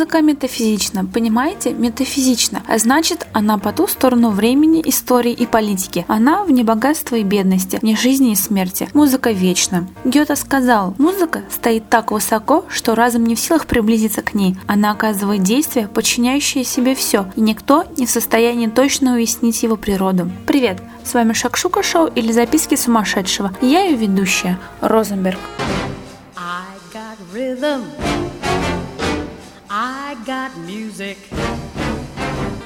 Музыка метафизична, понимаете? Метафизична. А значит, она по ту сторону времени, истории и политики. Она вне богатства и бедности, вне жизни и смерти. Музыка вечна. Гёте сказал, музыка стоит так высоко, что разум не в силах приблизиться к ней. Она оказывает действие, подчиняющее себе все, и никто не в состоянии точно уяснить его природу. Привет, с вами Шакшука Шоу или Записки сумасшедшего. Я ее ведущая, Розенберг. I got rhythm.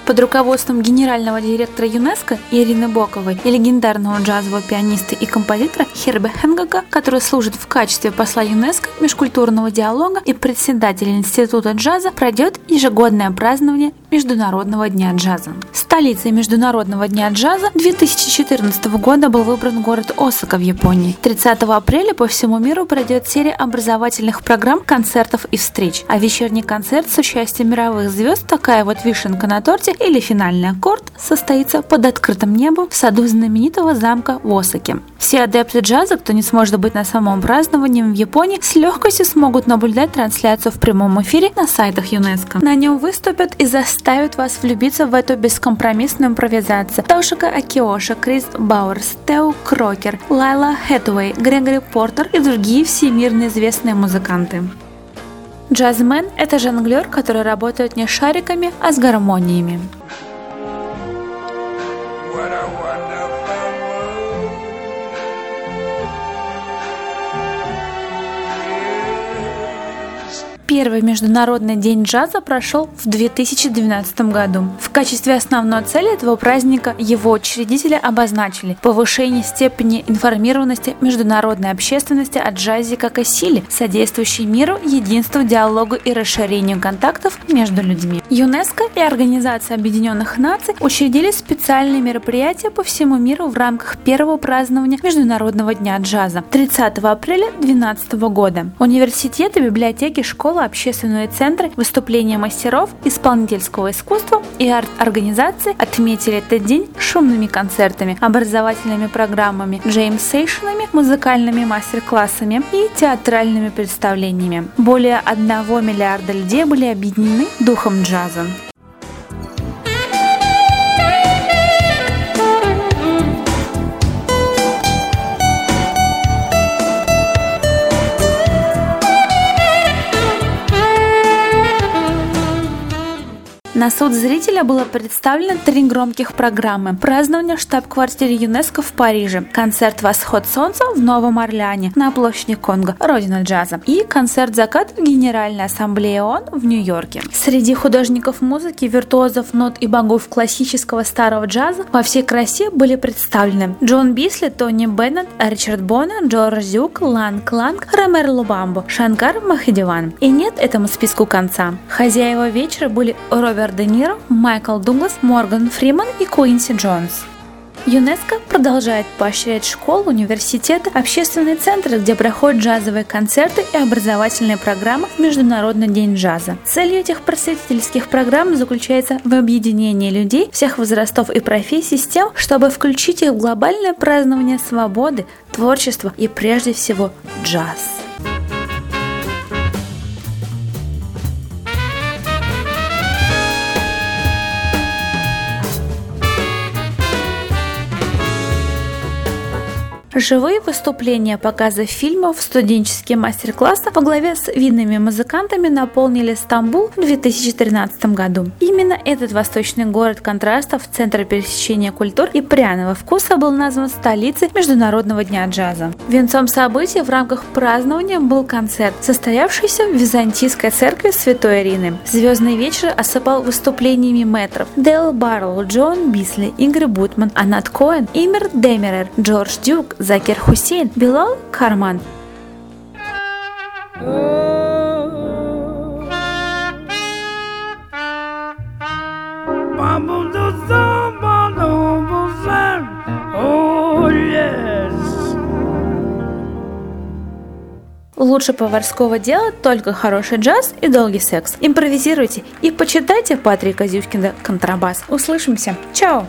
Под руководством генерального директора ЮНЕСКО Ирины Боковой и легендарного джазового пианиста и композитора Херба Хенгага, который служит в качестве посла ЮНЕСКО, межкультурного диалога и председателя Института джаза, пройдет ежегодное празднование Международного дня джаза. Столицей Международного дня джаза 2014 года был выбран город Осака в Японии. 30 апреля по всему миру пройдет серия образовательных программ, концертов и встреч. А вечерний концерт с участием мировых звезд, такая вот вишенка на торте, или финальный аккорд состоится под открытым небом в саду знаменитого замка в Осаке. Все адепты джаза, кто не сможет быть на самом праздновании в Японии, с легкостью смогут наблюдать трансляцию в прямом эфире на сайтах ЮНЕСКО. На нем выступят и заставят вас влюбиться в эту бескомпромиссную импровизацию. Тошика Акиоша, Крис Бауэрс, Тео Крокер, Лайла Хэтуэй, Грегори Портер и другие всемирно известные музыканты. Джазмен – это жонглер, который работает не шариками, а с гармониями. Первый международный день джаза прошел в 2012 году. В качестве основной цели этого праздника его учредители обозначили повышение степени информированности международной общественности о джазе как о силе, содействующей миру, единству, диалогу и расширению контактов между людьми. ЮНЕСКО и Организация Объединенных Наций учредили специальные мероприятия по всему миру в рамках первого празднования Международного дня джаза 30 апреля 2012 года. Университеты, библиотеки, школы общественные центры, выступления мастеров, исполнительского искусства и арт-организации отметили этот день шумными концертами, образовательными программами, джеймсейшенами, музыкальными мастер-классами и театральными представлениями. Более 1 миллиарда людей были объединены духом джаза. На суд зрителя было представлено три громких программы. Празднование в штаб-квартире ЮНЕСКО в Париже, концерт «Восход солнца» в Новом Орлеане на площади Конго, родина джаза, и концерт «Закат» в Генеральной ассамблее ООН в Нью-Йорке. Среди художников музыки, виртуозов нот и богов классического старого джаза во всей красе были представлены Джон Бисли, Тони Беннет, Ричард Бона, Джордж Дюк, Лан Кланг, Ромер Лубамбо, Шанкар Махидиван. И нет этому списку конца. Хозяева вечера были Роберт Роберт Де Ниро, Майкл Дуглас, Морган Фриман и Куинси Джонс. ЮНЕСКО продолжает поощрять школы, университеты, общественные центры, где проходят джазовые концерты и образовательные программы в Международный день джаза. Целью этих просветительских программ заключается в объединении людей всех возрастов и профессий с тем, чтобы включить их в глобальное празднование свободы, творчества и прежде всего джаз. Живые выступления, показы фильмов, студенческие мастер-классы во главе с видными музыкантами наполнили Стамбул в 2013 году. Именно этот восточный город контрастов, центр пересечения культур и пряного вкуса был назван столицей Международного дня джаза. Венцом события в рамках празднования был концерт, состоявшийся в Византийской церкви Святой Ирины. Звездный вечер осыпал выступлениями метров Дэл Барроу, Джон Бисли, Игорь Бутман, Анат Коэн, Имер Демерер, Джордж Дюк, Закир Хусейн, Билал Карман. Лучше поварского дела только хороший джаз и долгий секс. Импровизируйте и почитайте Патрика Зюшкина «Контрабас». Услышимся. Чао!